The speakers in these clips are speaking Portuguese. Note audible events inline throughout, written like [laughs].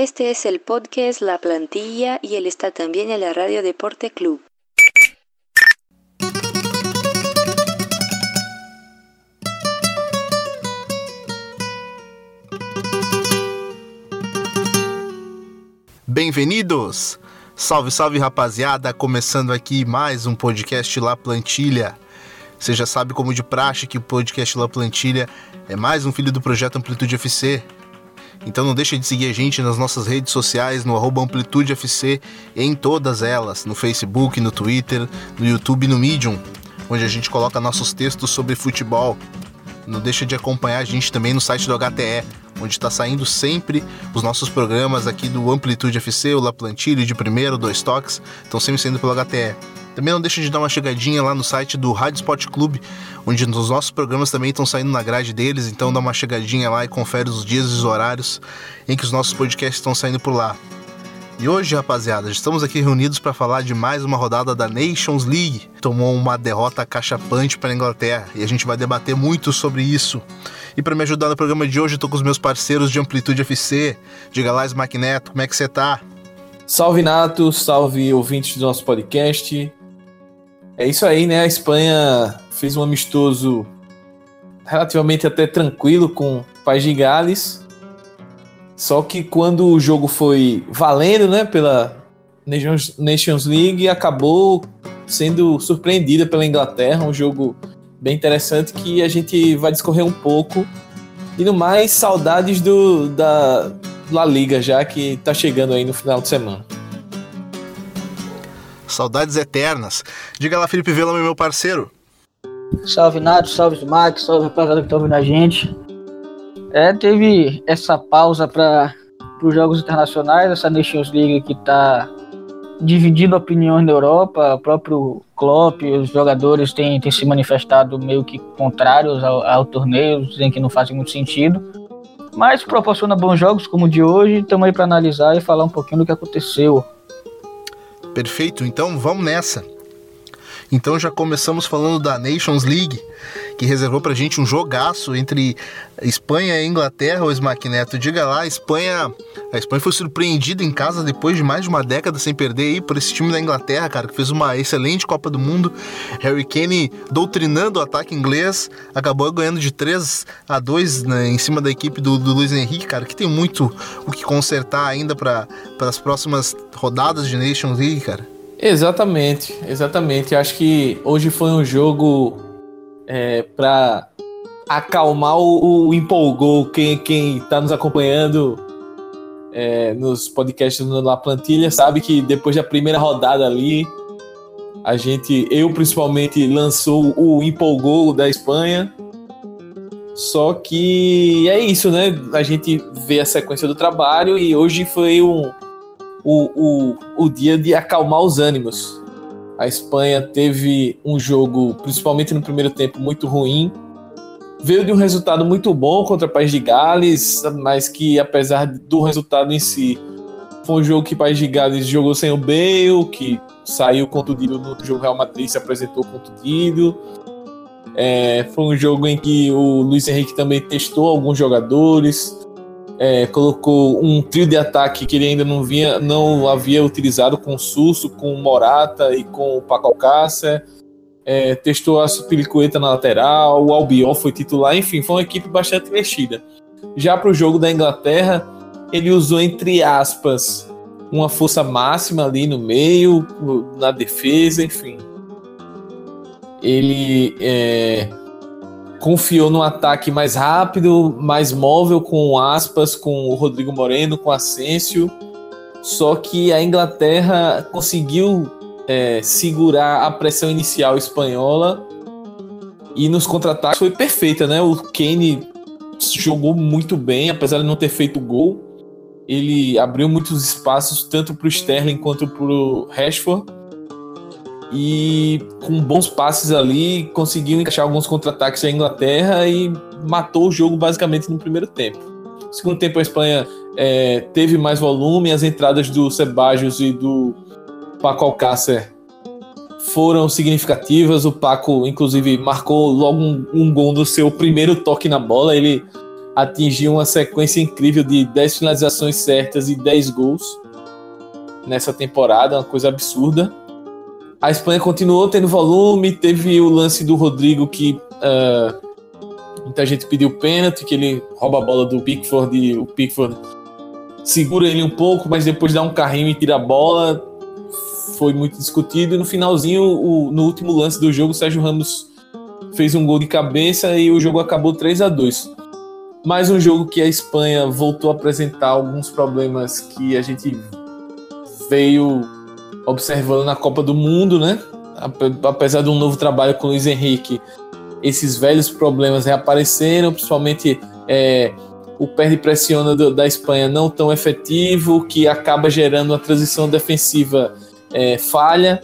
Este es el podcast La Plantilla y él está también en la Radio Deporte Club. Bem-vindos! Salve, salve rapaziada! Começando aqui mais um podcast La Plantilha. Você já sabe como de praxe que o podcast La Plantilha é mais um filho do projeto Amplitude FC. Então não deixe de seguir a gente nas nossas redes sociais, no arroba Amplitude FC, em todas elas, no Facebook, no Twitter, no YouTube no Medium, onde a gente coloca nossos textos sobre futebol. Não deixe de acompanhar a gente também no site do HTE, onde está saindo sempre os nossos programas aqui do Amplitude FC, o La Plantilha de primeiro, dois toques, estão sempre saindo pelo HTE. Também não deixe de dar uma chegadinha lá no site do Rádio Sport Clube, onde os nossos programas também estão saindo na grade deles, então dá uma chegadinha lá e confere os dias e os horários em que os nossos podcasts estão saindo por lá. E hoje, rapaziada, estamos aqui reunidos para falar de mais uma rodada da Nations League. Tomou uma derrota cachapante para a Inglaterra e a gente vai debater muito sobre isso. E para me ajudar no programa de hoje, estou com os meus parceiros de Amplitude FC. Diga lá, Smack Neto, como é que você tá? Salve Nato, salve ouvintes do nosso podcast. É isso aí, né? A Espanha fez um amistoso relativamente até tranquilo com o País de Gales. Só que quando o jogo foi valendo, né, pela Nations League, acabou sendo surpreendida pela Inglaterra, um jogo bem interessante que a gente vai discorrer um pouco. E no mais, saudades do da La Liga já que tá chegando aí no final de semana. Saudades eternas. Diga lá, Felipe Vela, meu parceiro. Salve Nato, salve Max, salve rapaziada que tá ouvindo a gente. É, teve essa pausa para os jogos internacionais, essa Nations League que tá dividindo opiniões na Europa, o próprio Klopp, os jogadores têm, têm se manifestado meio que contrários ao, ao torneio, dizem que não fazem muito sentido. Mas proporciona bons jogos como o de hoje, estamos aí para analisar e falar um pouquinho do que aconteceu. Perfeito, então vamos nessa. Então já começamos falando da Nations League, que reservou pra gente um jogaço entre Espanha e Inglaterra, o Smack Neto. Diga lá, a Espanha, a Espanha foi surpreendida em casa depois de mais de uma década sem perder aí por esse time da Inglaterra, cara, que fez uma excelente Copa do Mundo. Harry Kane doutrinando o ataque inglês, acabou ganhando de 3 a 2 né, em cima da equipe do, do Luiz Henrique, cara, que tem muito o que consertar ainda para as próximas rodadas de Nations League, cara. Exatamente, exatamente. Acho que hoje foi um jogo é, para acalmar o, o, empolgou quem quem está nos acompanhando é, nos podcasts do La Plantilha sabe que depois da primeira rodada ali a gente, eu principalmente lançou o empolgou da Espanha. Só que é isso, né? A gente vê a sequência do trabalho e hoje foi um o, o, o dia de acalmar os ânimos. A Espanha teve um jogo, principalmente no primeiro tempo, muito ruim. Veio de um resultado muito bom contra o País de Gales, mas que apesar do resultado em si, foi um jogo que o País de Gales jogou sem o Bale, que saiu contundido no jogo Real Madrid, se apresentou contundido. É, foi um jogo em que o Luiz Henrique também testou alguns jogadores é, colocou um trio de ataque que ele ainda não, vinha, não havia utilizado com o Susso, com o Morata e com o Paco Alcácer. É, testou a Supilicueta na lateral, o Albiol foi titular, enfim, foi uma equipe bastante mexida. Já para o jogo da Inglaterra, ele usou, entre aspas, uma força máxima ali no meio, na defesa, enfim. Ele é, confiou no ataque mais rápido, mais móvel com aspas, com o Rodrigo Moreno, com Asensio. Só que a Inglaterra conseguiu é, segurar a pressão inicial espanhola e nos contra-ataques foi perfeita, né? O Kane jogou muito bem, apesar de não ter feito gol. Ele abriu muitos espaços tanto para o Sterling quanto para o Rashford e com bons passes ali conseguiu encaixar alguns contra-ataques da Inglaterra e matou o jogo basicamente no primeiro tempo. No segundo tempo a Espanha é, teve mais volume, as entradas do Sebajos e do Paco Alcácer foram significativas. O Paco, inclusive, marcou logo um, um gol no seu primeiro toque na bola. Ele atingiu uma sequência incrível de 10 finalizações certas e 10 gols nessa temporada, uma coisa absurda. A Espanha continuou tendo volume, teve o lance do Rodrigo que uh, muita gente pediu pênalti, que ele rouba a bola do Pickford e o Pickford segura ele um pouco, mas depois dá um carrinho e tira a bola. Foi muito discutido. E no finalzinho, o, no último lance do jogo, o Sérgio Ramos fez um gol de cabeça e o jogo acabou 3 a 2 Mais um jogo que a Espanha voltou a apresentar alguns problemas que a gente veio observando na Copa do Mundo, né? Apesar de um novo trabalho com o Luiz Henrique, esses velhos problemas reapareceram, principalmente é, o perde pressiona do, da Espanha não tão efetivo, que acaba gerando uma transição defensiva é, falha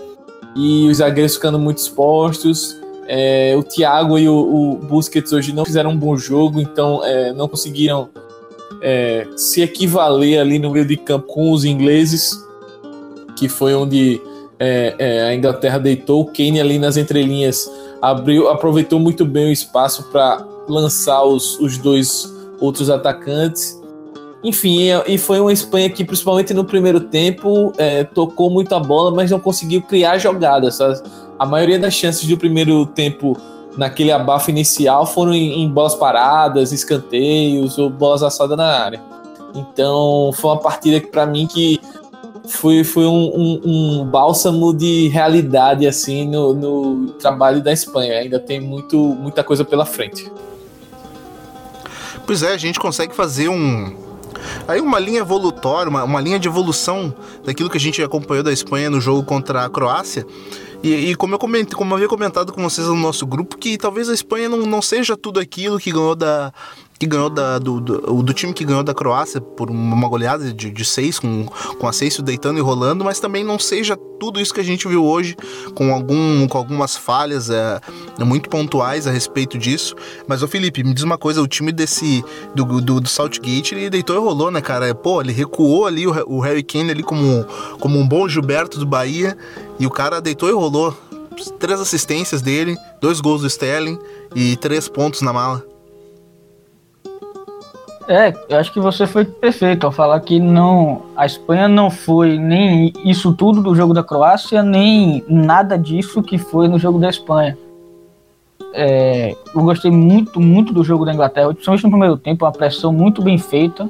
e os zagueiros ficando muito expostos. É, o Thiago e o, o, Busquets hoje não fizeram um bom jogo, então é, não conseguiram é, se equivaler ali no meio de campo com os ingleses, que foi onde é, é, a Inglaterra deitou. O Kane ali nas entrelinhas abriu, aproveitou muito bem o espaço para lançar os, os dois outros atacantes. Enfim, e foi uma Espanha que, principalmente no primeiro tempo, é, tocou muito a bola, mas não conseguiu criar jogadas. A maioria das chances do primeiro tempo, naquele abafo inicial, foram em, em bolas paradas, escanteios ou bolas assadas na área. Então, foi uma partida que, para mim, que foi, foi um, um, um, bálsamo de realidade assim no, no trabalho da Espanha. Ainda tem muito, muita coisa pela frente. Pois é, a gente consegue fazer um. Aí uma linha evolutória, uma, uma linha de evolução daquilo que a gente acompanhou da Espanha no jogo contra a Croácia. E, e, como eu comentei, como eu havia comentado com vocês no nosso grupo, que talvez a Espanha não, não seja tudo aquilo que ganhou da, que ganhou da, do, do, do, time que ganhou da Croácia por uma goleada de, de seis, com, com a Seis deitando e rolando, mas também não seja tudo isso que a gente viu hoje, com, algum, com algumas falhas é, muito pontuais a respeito disso. Mas, ô Felipe, me diz uma coisa, o time desse do, do, do Saltgate, ele deitou e rolou, né, cara? Pô, ele recuou ali o, o Harry Kane ali como, como um bom Gilberto do Bahia, e o cara deitou e rolou. Três assistências dele, dois gols do Sterling e três pontos na mala. É, eu acho que você foi perfeito ao falar que não, a Espanha não foi nem isso tudo do jogo da Croácia, nem nada disso que foi no jogo da Espanha. É, eu gostei muito, muito do jogo da Inglaterra, principalmente no primeiro tempo, uma pressão muito bem feita.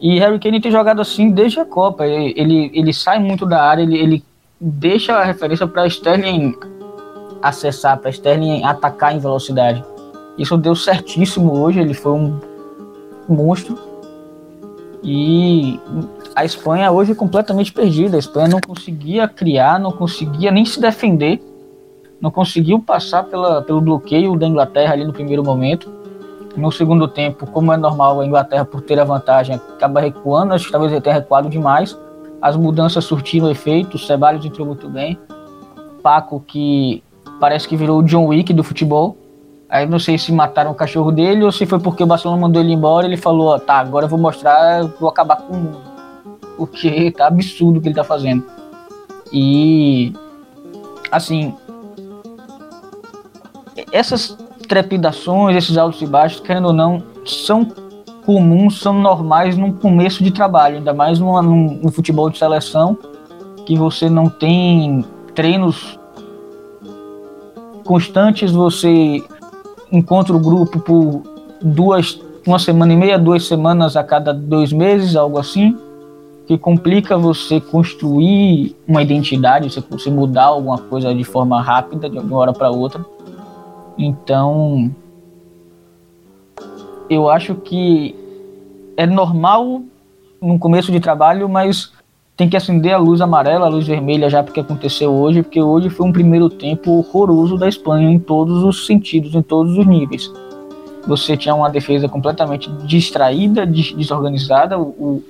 E Harry Kane tem jogado assim desde a Copa. Ele, ele, ele sai muito da área, ele, ele deixa a referência para Sterling acessar, para Sterling atacar em velocidade. Isso deu certíssimo hoje. Ele foi um monstro. E a Espanha hoje é completamente perdida. A Espanha não conseguia criar, não conseguia nem se defender, não conseguiu passar pela, pelo bloqueio da Inglaterra ali no primeiro momento. No segundo tempo, como é normal, a Inglaterra, por ter a vantagem, acaba recuando. Acho que talvez ele tenha recuado demais. As mudanças surtiram efeito. O Ceballos entrou muito bem. Paco, que parece que virou o John Wick do futebol. Aí não sei se mataram o cachorro dele ou se foi porque o Barcelona mandou ele embora. Ele falou: tá, agora eu vou mostrar, vou acabar com o mundo. Porque tá absurdo o que ele tá fazendo. E. Assim. Essas trepidações, esses altos e baixos, querendo ou não, são comuns, são normais num começo de trabalho, ainda mais no futebol de seleção, que você não tem treinos constantes, você encontra o grupo por duas, uma semana e meia, duas semanas a cada dois meses, algo assim, que complica você construir uma identidade, você, você mudar alguma coisa de forma rápida, de uma hora para outra. Então, eu acho que é normal no começo de trabalho, mas tem que acender a luz amarela, a luz vermelha já porque aconteceu hoje, porque hoje foi um primeiro tempo horroroso da Espanha em todos os sentidos, em todos os níveis. Você tinha uma defesa completamente distraída, desorganizada. O,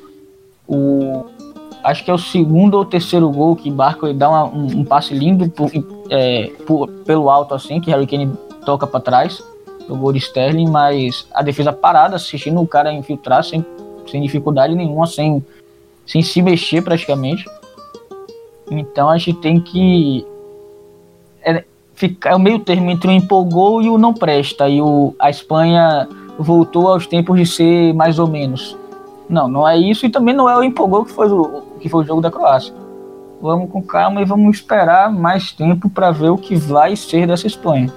o, acho que é o segundo ou terceiro gol que Barco dá uma, um, um, passe lindo por, é, por, pelo alto assim, que Harry Kane toca para trás, o gol de Sterling, mas a defesa parada, assistindo o cara infiltrar sem, sem dificuldade nenhuma, sem sem se mexer praticamente. Então a gente tem que é, ficar é o meio termo entre o empolgou e o não presta. E o, a Espanha voltou aos tempos de ser mais ou menos. Não, não é isso e também não é o empolgou que foi o, que foi o jogo da Croácia. Vamos com calma e vamos esperar mais tempo para ver o que vai ser dessa Espanha.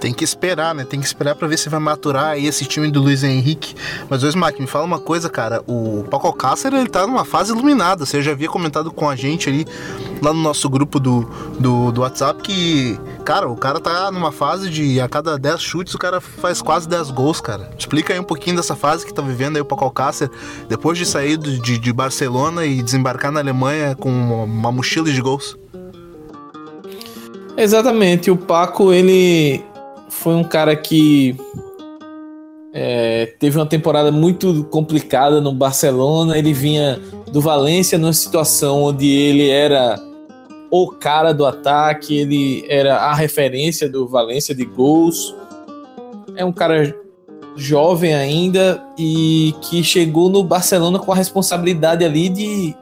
Tem que esperar, né? Tem que esperar para ver se vai maturar aí esse time do Luiz Henrique. Mas, o Smack, me fala uma coisa, cara. O Paco Alcácer, ele tá numa fase iluminada. Você já havia comentado com a gente ali, lá no nosso grupo do, do, do WhatsApp, que, cara, o cara tá numa fase de a cada 10 chutes o cara faz quase 10 gols, cara. Explica aí um pouquinho dessa fase que tá vivendo aí o Paco Alcácer, depois de sair de, de Barcelona e desembarcar na Alemanha com uma mochila de gols. Exatamente, o Paco ele foi um cara que é, teve uma temporada muito complicada no Barcelona. Ele vinha do Valência numa situação onde ele era o cara do ataque, ele era a referência do Valência de gols. É um cara jovem ainda e que chegou no Barcelona com a responsabilidade ali de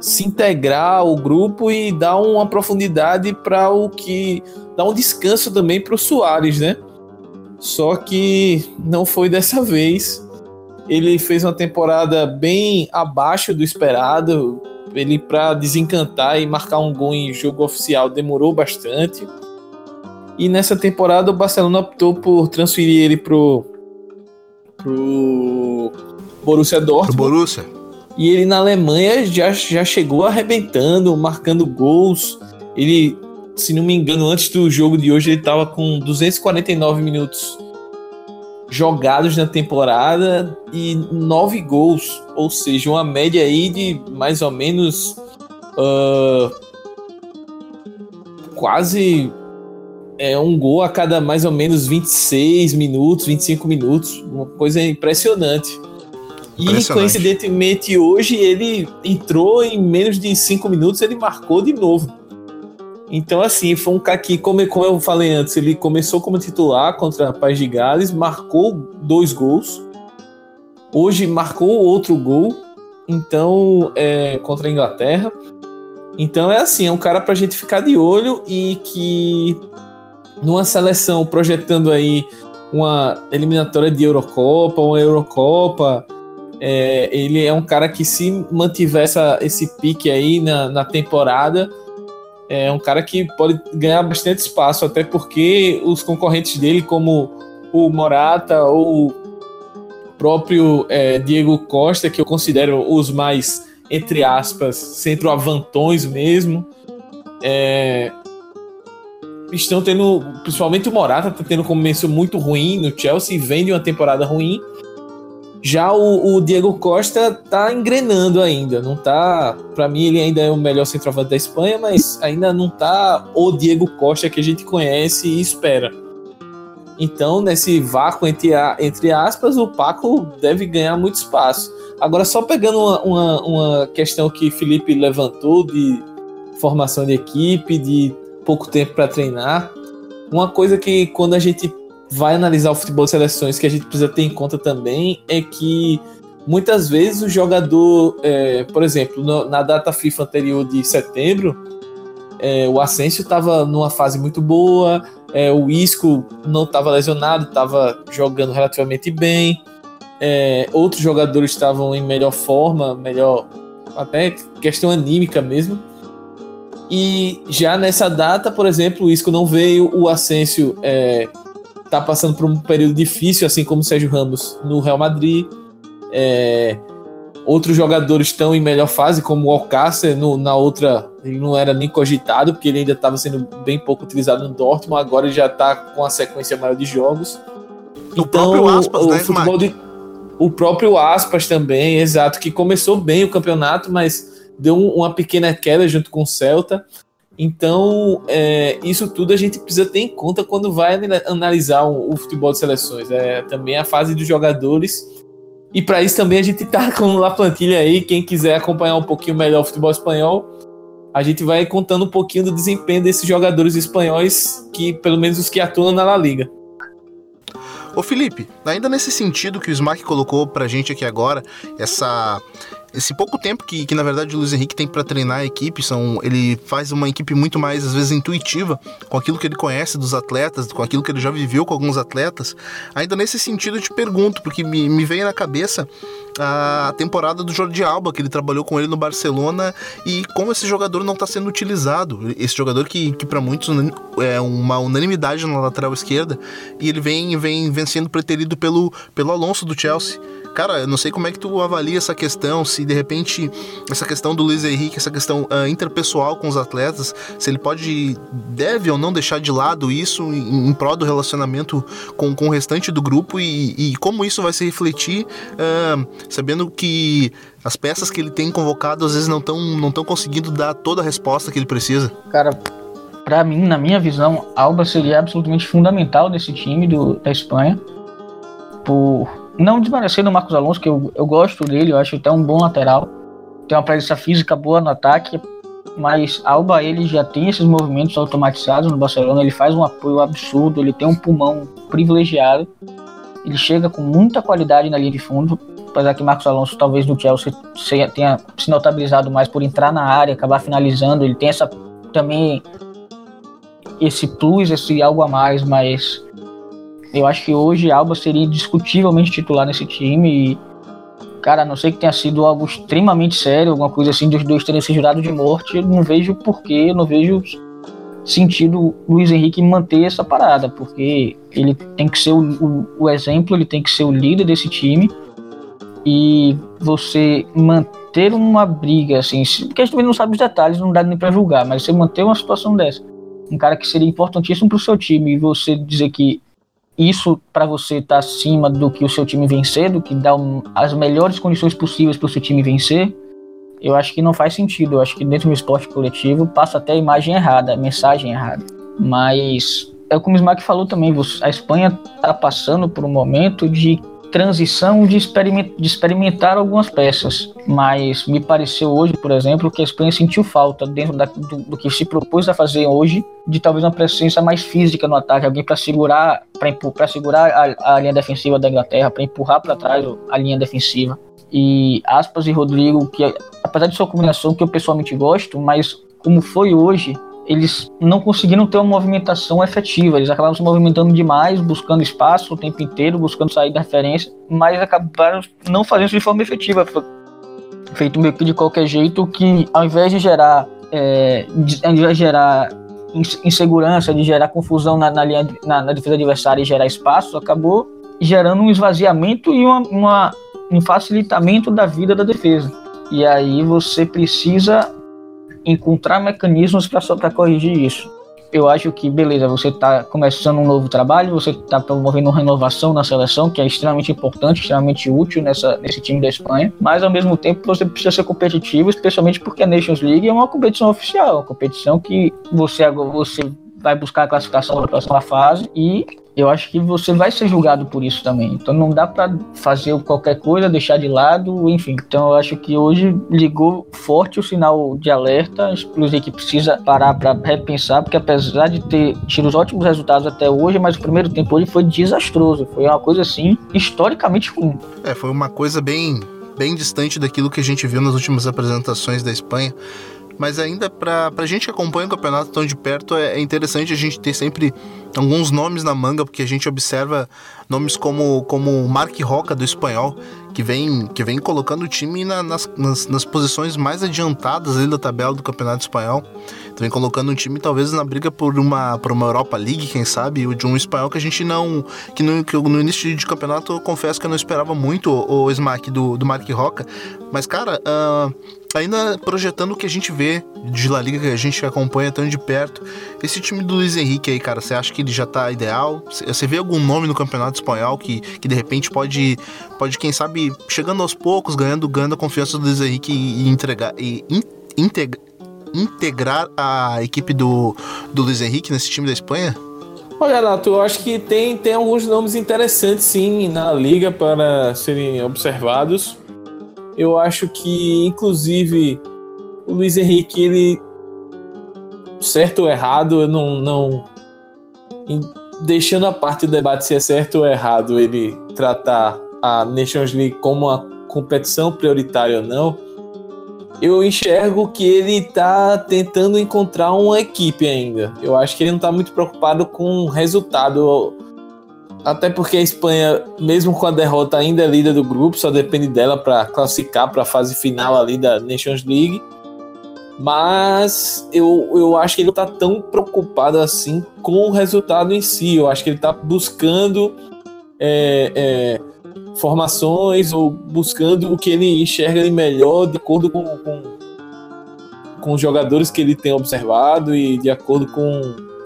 se integrar ao grupo e dar uma profundidade para o que dá um descanso também para o Soares, né? Só que não foi dessa vez. Ele fez uma temporada bem abaixo do esperado. Ele para desencantar e marcar um gol em jogo oficial demorou bastante. E nessa temporada o Barcelona optou por transferir ele pro pro Borussia Dortmund. Pro Borussia. E ele na Alemanha já, já chegou arrebentando, marcando gols. Ele se não me engano, antes do jogo de hoje, ele estava com 249 minutos jogados na temporada e 9 gols, ou seja, uma média aí de mais ou menos uh, quase é, um gol a cada mais ou menos 26 minutos, 25 minutos, uma coisa impressionante. E coincidentemente hoje ele entrou em menos de 5 minutos, ele marcou de novo. Então, assim, foi um cara que, como, como eu falei antes, ele começou como titular contra a Paz de Gales, marcou dois gols. Hoje marcou outro gol, então, é, contra a Inglaterra. Então, é assim, é um cara pra gente ficar de olho e que numa seleção projetando aí uma eliminatória de Eurocopa, uma Eurocopa, é, ele é um cara que se mantiver essa, esse pique aí na, na temporada é um cara que pode ganhar bastante espaço, até porque os concorrentes dele, como o Morata ou o próprio é, Diego Costa, que eu considero os mais, entre aspas, centroavantões mesmo, é, estão tendo, principalmente o Morata, está tendo um começo muito ruim no Chelsea, vem de uma temporada ruim, já o, o, Diego Costa tá engrenando ainda, não tá. Para mim ele ainda é o melhor centroavante da Espanha, mas ainda não tá o Diego Costa que a gente conhece e espera. Então, nesse vácuo entre, entre aspas, o Paco deve ganhar muito espaço. Agora, só pegando uma, uma, uma questão que Felipe levantou de formação de equipe, de pouco tempo para treinar, uma coisa que quando a gente vai analisar o futebol de seleções, que a gente precisa ter em conta também é que muitas vezes o jogador, é, por exemplo, no, na data FIFA anterior de setembro, é, o Asensio estava numa fase muito boa, é, o Isco não estava lesionado, estava jogando relativamente bem, é, outros jogadores estavam em melhor forma, melhor até questão anímica mesmo. E já nessa data, por exemplo, o Isco não veio, o Asensio é, tá passando por um período difícil, assim como o Sérgio Ramos no Real Madrid. É, outros jogadores estão em melhor fase, como o Alcácer, no, na outra ele não era nem cogitado, porque ele ainda estava sendo bem pouco utilizado no Dortmund, agora ele já está com a sequência maior de jogos. O então, próprio Aspas, o, né, futebol de, o próprio Aspas também, exato, que começou bem o campeonato, mas deu um, uma pequena queda junto com o Celta. Então, é, isso tudo a gente precisa ter em conta quando vai analisar o, o futebol de seleções. É também a fase dos jogadores. E para isso também a gente tá [laughs] com a plantilha aí. Quem quiser acompanhar um pouquinho melhor o futebol espanhol, a gente vai contando um pouquinho do desempenho desses jogadores espanhóis, que pelo menos os que atuam na La Liga. Ô Felipe, ainda nesse sentido que o Smack colocou pra gente aqui agora, essa esse pouco tempo que, que na verdade o Luiz Henrique tem para treinar a equipe, são, ele faz uma equipe muito mais às vezes intuitiva, com aquilo que ele conhece dos atletas, com aquilo que ele já viveu com alguns atletas. Ainda nesse sentido eu te pergunto, porque me, me veio na cabeça a temporada do Jordi Alba, que ele trabalhou com ele no Barcelona e como esse jogador não está sendo utilizado. Esse jogador que, que para muitos é uma unanimidade na lateral esquerda e ele vem, vem, sendo preterido pelo, pelo Alonso do Chelsea. Cara, eu não sei como é que tu avalia essa questão, se de repente essa questão do Luiz Henrique, essa questão uh, interpessoal com os atletas, se ele pode, deve ou não deixar de lado isso em, em prol do relacionamento com, com o restante do grupo e, e como isso vai se refletir, uh, sabendo que as peças que ele tem convocado às vezes não estão não tão conseguindo dar toda a resposta que ele precisa. Cara, para mim, na minha visão, Alba seria absolutamente fundamental nesse time do, da Espanha. Por não desmerecendo o Marcos Alonso, que eu, eu gosto dele, eu acho até um bom lateral. Tem uma presença física boa no ataque, mas Alba ele já tem esses movimentos automatizados no Barcelona, ele faz um apoio absurdo, ele tem um pulmão privilegiado. Ele chega com muita qualidade na linha de fundo, apesar que Marcos Alonso talvez no Chelsea tenha se notabilizado mais por entrar na área, acabar finalizando, ele tem essa também esse plus, esse algo a mais, mas eu acho que hoje Alba seria indiscutivelmente titular nesse time e, cara, a não sei que tenha sido algo extremamente sério, alguma coisa assim, dos dois terem se jurado de morte, eu não vejo porquê, não vejo sentido Luiz Henrique manter essa parada, porque ele tem que ser o, o, o exemplo, ele tem que ser o líder desse time. E você manter uma briga, assim, porque a gente não sabe os detalhes, não dá nem para julgar, mas você manter uma situação dessa, um cara que seria importantíssimo para o seu time e você dizer que isso para você estar tá acima do que o seu time vencer, do que dá um, as melhores condições possíveis para o seu time vencer, eu acho que não faz sentido. Eu acho que dentro do esporte coletivo passa até a imagem errada, a mensagem errada. Mas é como o Smack falou também, a Espanha está passando por um momento de transição de, experiment, de experimentar algumas peças, mas me pareceu hoje, por exemplo, que a Espanha sentiu falta dentro da, do, do, que se propôs a fazer hoje, de talvez uma presença mais física no ataque, alguém para segurar, para segurar a, a, linha defensiva da Inglaterra, para empurrar para trás a linha defensiva. E Aspas e Rodrigo, que apesar de sua combinação que eu pessoalmente gosto, mas como foi hoje, eles não conseguiram ter uma movimentação efetiva. Eles acabaram se movimentando demais, buscando espaço o tempo inteiro, buscando sair da referência, mas acabaram não fazendo isso de forma efetiva. Feito meio que de qualquer jeito, que ao invés de gerar, é, de, ao invés de gerar insegurança, de gerar confusão na, na linha, na, na, defesa adversária e gerar espaço, acabou gerando um esvaziamento e uma, uma, um facilitamento da vida da defesa. E aí você precisa encontrar mecanismos para corrigir isso. Eu acho que, beleza, você está começando um novo trabalho, você está promovendo uma renovação na seleção, que é extremamente importante, extremamente útil nessa, nesse time da Espanha, mas ao mesmo tempo você precisa ser competitivo, especialmente porque a Nations League é uma competição oficial, uma competição que você, você vai buscar a classificação para a próxima fase e eu acho que você vai ser julgado por isso também. Então não dá para fazer qualquer coisa, deixar de lado, enfim. Então eu acho que hoje ligou forte o sinal de alerta, inclusive que precisa parar para repensar, porque apesar de ter tido os ótimos resultados até hoje, mas o primeiro tempo hoje foi desastroso, foi uma coisa assim historicamente ruim. É, foi uma coisa bem bem distante daquilo que a gente viu nas últimas apresentações da Espanha mas ainda para a gente que acompanha o campeonato tão de perto, é, é, interessante a gente ter sempre alguns nomes na manga, porque a gente observa nomes como, como Mark Roca do espanhol, que vem, que vem colocando o time na, nas, nas, nas, posições mais adiantadas ali da tabela do campeonato espanhol. Vem colocando o time talvez na briga por uma, por uma Europa League, quem sabe, de um espanhol que a gente não. que no, que no início de campeonato eu confesso que eu não esperava muito o, o smack do, do Mark Roca. Mas, cara, uh, ainda projetando o que a gente vê de La Liga, que a gente acompanha tão de perto, esse time do Luiz Henrique aí, cara, você acha que ele já tá ideal? Você vê algum nome no campeonato espanhol que, que de repente pode, pode, quem sabe, chegando aos poucos, ganhando, ganhando a confiança do Luiz Henrique e, entregar e in, integra, integrar a equipe do, do Luiz Henrique nesse time da Espanha? Olha, Renato, eu acho que tem, tem alguns nomes interessantes sim na liga para serem observados. Eu acho que, inclusive, o Luiz Henrique, ele. Certo ou errado, eu não. não deixando a parte do debate se é certo ou errado ele tratar a Nations League como uma competição prioritária ou não, eu enxergo que ele está tentando encontrar uma equipe ainda. Eu acho que ele não está muito preocupado com o resultado. Até porque a Espanha, mesmo com a derrota, ainda é líder do grupo, só depende dela para classificar para a fase final ali da Nations League. Mas eu, eu acho que ele não está tão preocupado assim com o resultado em si. Eu acho que ele está buscando é, é, formações ou buscando o que ele enxerga de melhor de acordo com, com, com os jogadores que ele tem observado e de acordo com,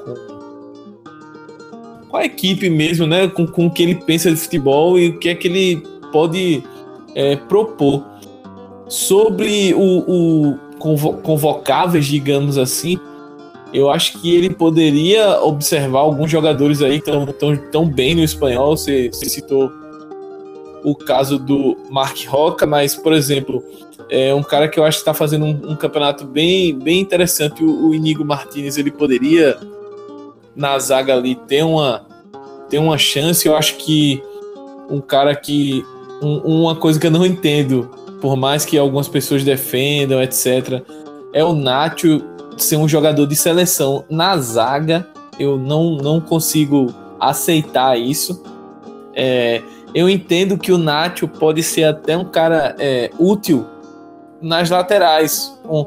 com, com a equipe mesmo, né? Com, com o que ele pensa de futebol e o que é que ele pode é, propor. Sobre o, o convocáveis, digamos assim, eu acho que ele poderia observar alguns jogadores aí que estão tão, tão bem no espanhol. Você, você citou o caso do Mark Roca, mas, por exemplo, é um cara que eu acho que está fazendo um, um, campeonato bem, bem interessante. O, o Inigo Martinez ele poderia na zaga ali ter uma, ter uma chance. Eu acho que um cara que. Um, uma coisa que eu não entendo, por mais que algumas pessoas defendam, etc., é o Nacho ser um jogador de seleção na zaga. Eu não, não consigo aceitar isso. É, eu entendo que o Nacho pode ser até um cara é, útil nas laterais. Um,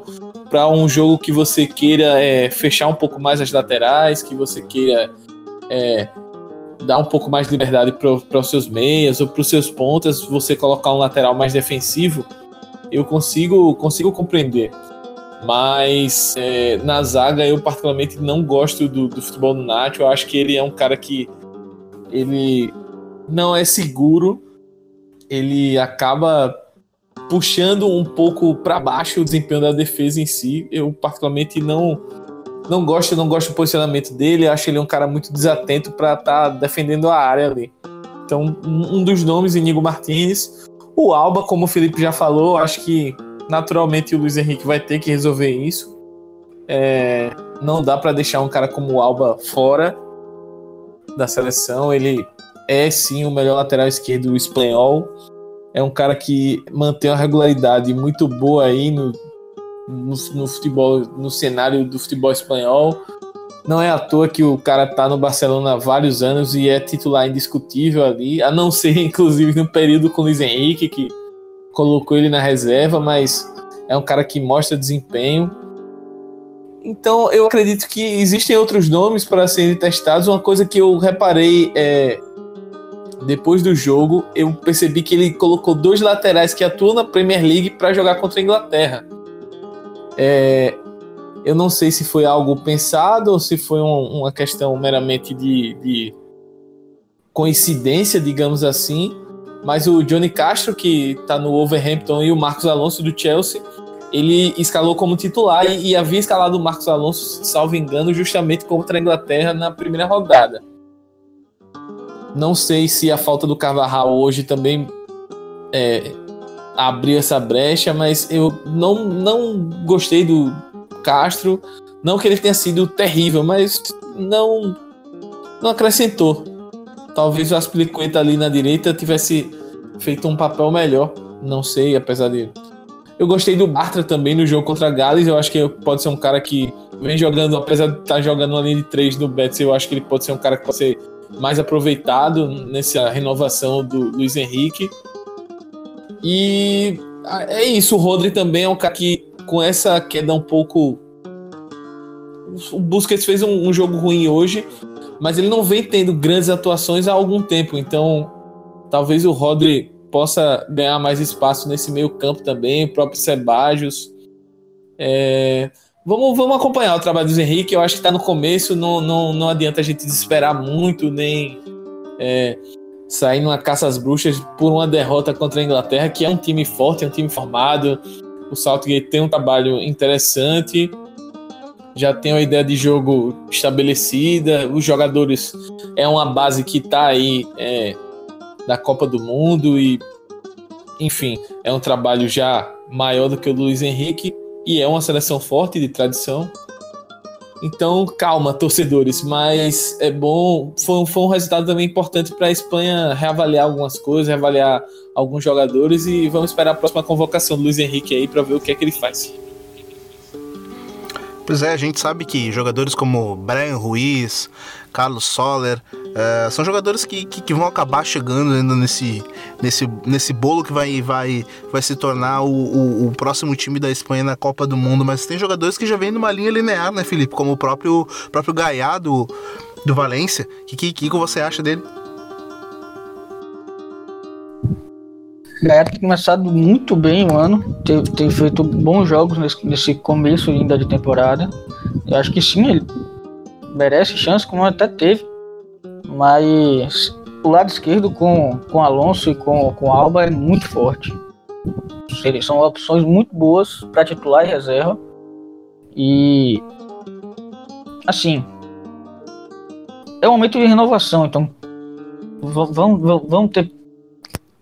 para um jogo que você queira é, fechar um pouco mais as laterais, que você queira é, dar um pouco mais de liberdade para os seus meias ou para os seus pontas, você colocar um lateral mais defensivo, eu consigo, consigo compreender. Mas é, na zaga eu particularmente não gosto do, do futebol do Nacho. Eu acho que ele é um cara que ele não é seguro, ele acaba puxando um pouco para baixo o desempenho da defesa em si. Eu particularmente não não gosto, não gosto do posicionamento dele. Acho ele um cara muito desatento para estar tá defendendo a área ali. Então, um dos nomes, Inigo Martinez. O Alba, como o Felipe já falou, acho que naturalmente o Luiz Henrique vai ter que resolver isso. É, não dá para deixar um cara como o Alba fora da seleção. Ele é sim o melhor lateral esquerdo espanhol. É um cara que mantém uma regularidade muito boa aí no, no, no, futebol, no cenário do futebol espanhol. Não é à toa que o cara tá no Barcelona há vários anos e é titular indiscutível ali, a não ser [laughs] inclusive no período com o Luiz Henrique, que colocou ele na reserva, mas é um cara que mostra desempenho. Então eu acredito que existem outros nomes para serem testados. Uma coisa que eu reparei é depois do jogo, eu percebi que ele colocou dois laterais que atuam na Premier League para jogar contra a Inglaterra. É, eu não sei se foi algo pensado ou se foi um, uma questão meramente de, de, coincidência, digamos assim. Mas o Johnny Castro, que está no Wolverhampton, e o Marcos Alonso do Chelsea, ele escalou como titular e, e havia escalado o Marcos Alonso, salvo engano, justamente contra a Inglaterra na primeira rodada. Não sei se a falta do Carvajal hoje também é, abriu essa brecha, mas eu não, não gostei do Castro. Não que ele tenha sido terrível, mas não, não acrescentou. Talvez o Aspilicueta ali na direita tivesse feito um papel melhor. Não sei, apesar de. Eu gostei do Bartra também no jogo contra Gales. Eu acho que pode ser um cara que vem jogando, apesar de estar jogando uma linha de 3 no Betis, eu acho que ele pode ser um cara que pode ser mais aproveitado nessa renovação do Luiz Henrique. E é isso, o Rodri também é um cara que, com essa queda um pouco. O Busquets fez um, um jogo ruim hoje, mas ele não vem tendo grandes atuações há algum tempo, então talvez o Rodri possa ganhar mais espaço nesse meio campo também, o próprio Sebajos. É, Vamos, vamos acompanhar o trabalho do Henrique. Eu acho que está no começo, não, não, não adianta a gente desesperar muito, nem é, sair numa caça às bruxas por uma derrota contra a Inglaterra, que é um time forte, é um time formado. O Southgate tem um trabalho interessante, já tem uma ideia de jogo estabelecida. Os jogadores é uma base que está aí é, da Copa do Mundo e, enfim, é um trabalho já maior do que o do Luiz Henrique e é uma seleção forte de tradição. Então, calma, torcedores, mas é bom. Foi, foi um resultado também importante para a Espanha reavaliar algumas coisas, reavaliar alguns jogadores e vamos esperar a próxima convocação do Luiz Henrique aí para ver o que é que ele faz. Pois é, a gente sabe que jogadores como Brian Ruiz, Carlos Soler, uh, são jogadores que, que, que, vão acabar chegando ainda nesse, nesse, nesse bolo que vai, vai, vai se tornar o, o, o, próximo time da Espanha na Copa do Mundo. Mas tem jogadores que já vêm numa linha linear, né, Felipe? Como o próprio, próprio Gaia do, do Valência. O que, que, que você acha dele? Gaia tem começado muito bem o ano, tem, tem feito bons jogos nesse, nesse, começo ainda de temporada. Eu acho que sim, ele merece chance, como até teve. Mas o lado esquerdo com, com Alonso e com, com Alba é muito forte. São opções muito boas para titular e reserva. E assim, é um momento de renovação, então vão, vão ter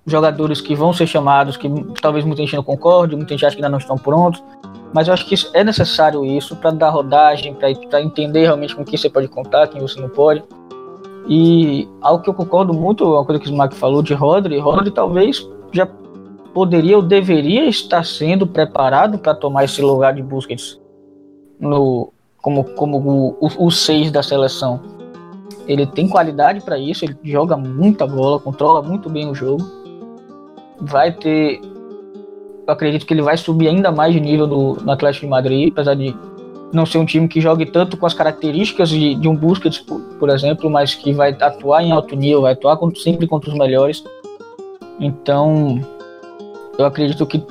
jogadores que vão ser chamados, que talvez muita gente não concorde, muita gente acha que ainda não estão prontos, mas eu acho que é necessário isso para dar rodagem, para entender realmente com quem você pode contar, quem você não pode. E algo que eu concordo muito, uma coisa que o Smack falou de Rodri, Rodri talvez já poderia ou deveria estar sendo preparado para tomar esse lugar de Busquets no, como, como o 6 da seleção. Ele tem qualidade para isso, ele joga muita bola, controla muito bem o jogo vai ter. Eu acredito que ele vai subir ainda mais de nível do, no Atlético de Madrid, apesar de não ser um time que jogue tanto com as características de, de um Busquets, por, por, exemplo, mas que vai atuar em alto nível, vai atuar contra, sempre contra os melhores. Então, eu acredito que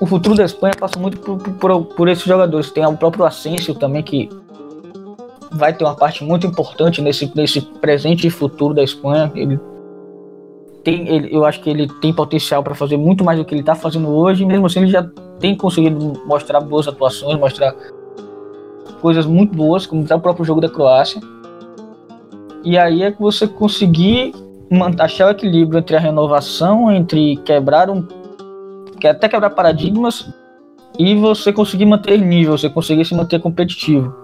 o futuro da Espanha passa muito por, por, por esses jogadores. Tem o próprio Asensio também, que vai ter uma parte muito importante nesse, nesse presente e futuro da Espanha. Ele tem, ele, eu acho que ele tem potencial para fazer muito mais do que ele está fazendo hoje, mesmo assim ele já tem conseguido mostrar boas atuações, mostrar coisas muito boas, como tá o próprio jogo da Croácia. E aí é que você conseguir achar o equilíbrio entre a renovação, entre quebrar um. até quebrar paradigmas e você conseguir manter nível, você conseguir se manter competitivo.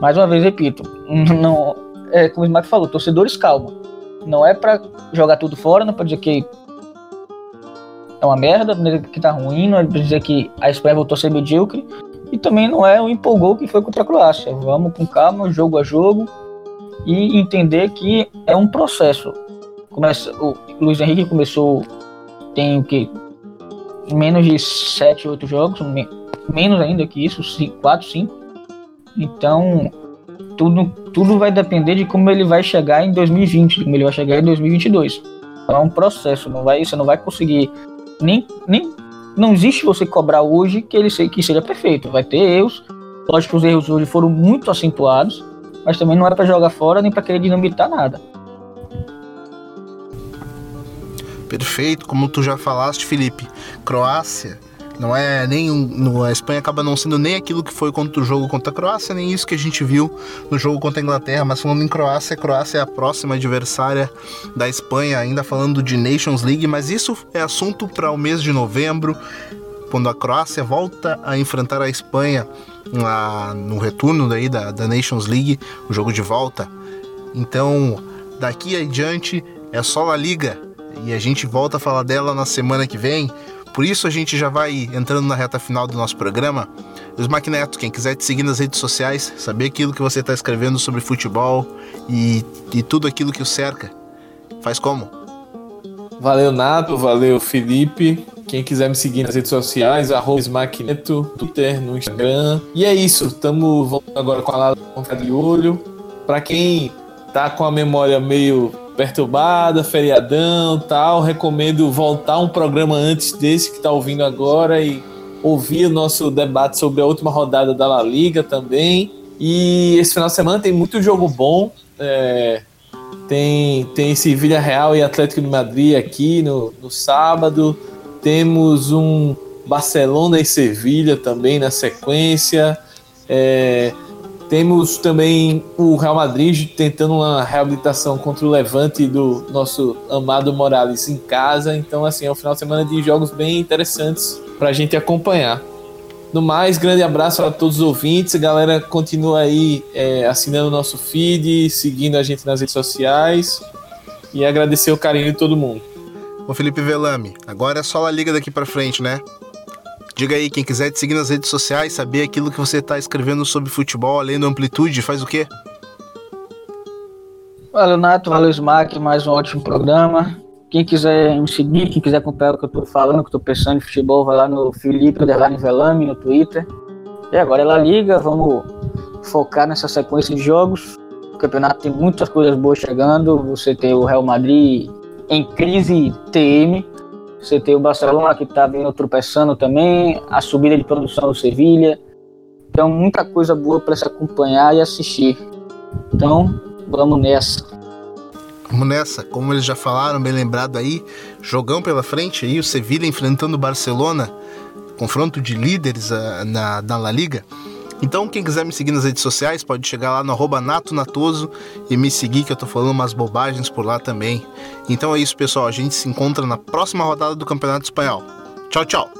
Mais uma vez, repito, [laughs] não, é, como o Smack falou, torcedores calma não é para jogar tudo fora, não é pra dizer que é uma merda, é que tá ruim, não é pra dizer que a Espanha voltou a ser medíocre. E também não é o empolgou que foi contra a Croácia. Vamos com calma, jogo a jogo, e entender que é um processo. Começa, o Luiz Henrique começou, tem o que? Menos de 7, 8 jogos, menos ainda que isso, 4, 5. Então, tudo, tudo vai depender de como ele vai chegar em 2020, como ele vai chegar em 2022. Então, é um processo, não vai, você não vai conseguir nem, nem não existe você cobrar hoje que ele que seja perfeito. Vai ter erros. Lógico que os erros hoje foram muito acentuados, mas também não era para jogar fora nem para querer dinamitar nada. Perfeito, como tu já falaste, Felipe. Croácia não é nem a Espanha acaba não sendo nem aquilo que foi contra o jogo contra a Croácia, nem isso que a gente viu no jogo contra a Inglaterra, mas falando em Croácia, a Croácia é a próxima adversária da Espanha, ainda falando de Nations League, mas isso é assunto para o mês de novembro, quando a Croácia volta a enfrentar a Espanha na, no retorno daí da, da Nations League, o jogo de volta. Então, daqui adiante é só a Liga e a gente volta a falar dela na semana que vem. Por isso a gente já vai entrando na reta final do nosso programa. Os Neto, quem quiser te seguir nas redes sociais, saber aquilo que você está escrevendo sobre futebol e, e tudo aquilo que o cerca, faz como? Valeu, Nato, valeu, Felipe. Quem quiser me seguir nas redes sociais, arroba Twitter, no Instagram. E é isso, estamos voltando agora com a Lala de olho. Para quem tá com a memória meio perturbada, feriadão tal, recomendo voltar um programa antes desse que está ouvindo agora e ouvir o nosso debate sobre a última rodada da La Liga também. E esse final de semana tem muito jogo bom. É, tem, tem Sevilha Real e Atlético de Madrid aqui no, no sábado. Temos um Barcelona e Sevilha também na sequência. É, temos também o Real Madrid tentando uma reabilitação contra o Levante do nosso amado Morales em casa. Então, assim, é um final de semana de jogos bem interessantes para a gente acompanhar. No mais, grande abraço a todos os ouvintes. Galera continua aí é, assinando o nosso feed, seguindo a gente nas redes sociais. E agradecer o carinho de todo mundo. Ô Felipe Velame, agora é só a liga daqui para frente, né? Diga aí, quem quiser te seguir nas redes sociais, saber aquilo que você está escrevendo sobre futebol, além do Amplitude, faz o quê? Valeu, Nato. Valeu, Smack. Mais um ótimo programa. Quem quiser me seguir, quem quiser acompanhar o que eu tô falando, o que eu tô pensando em futebol, vai lá no Felipe Underline Velame no Twitter. E agora é La Liga, vamos focar nessa sequência de jogos. O campeonato tem muitas coisas boas chegando. Você tem o Real Madrid em crise TM. Você tem o Barcelona que está vindo tropeçando também. A subida de produção do Sevilha. Então, muita coisa boa para se acompanhar e assistir. Então, vamos nessa. Vamos nessa, como eles já falaram, bem lembrado aí, jogão pela frente aí, o Sevilha enfrentando o Barcelona, confronto de líderes uh, na, na La Liga. Então, quem quiser me seguir nas redes sociais, pode chegar lá no natonatoso e me seguir, que eu tô falando umas bobagens por lá também. Então é isso, pessoal. A gente se encontra na próxima rodada do Campeonato Espanhol. Tchau, tchau!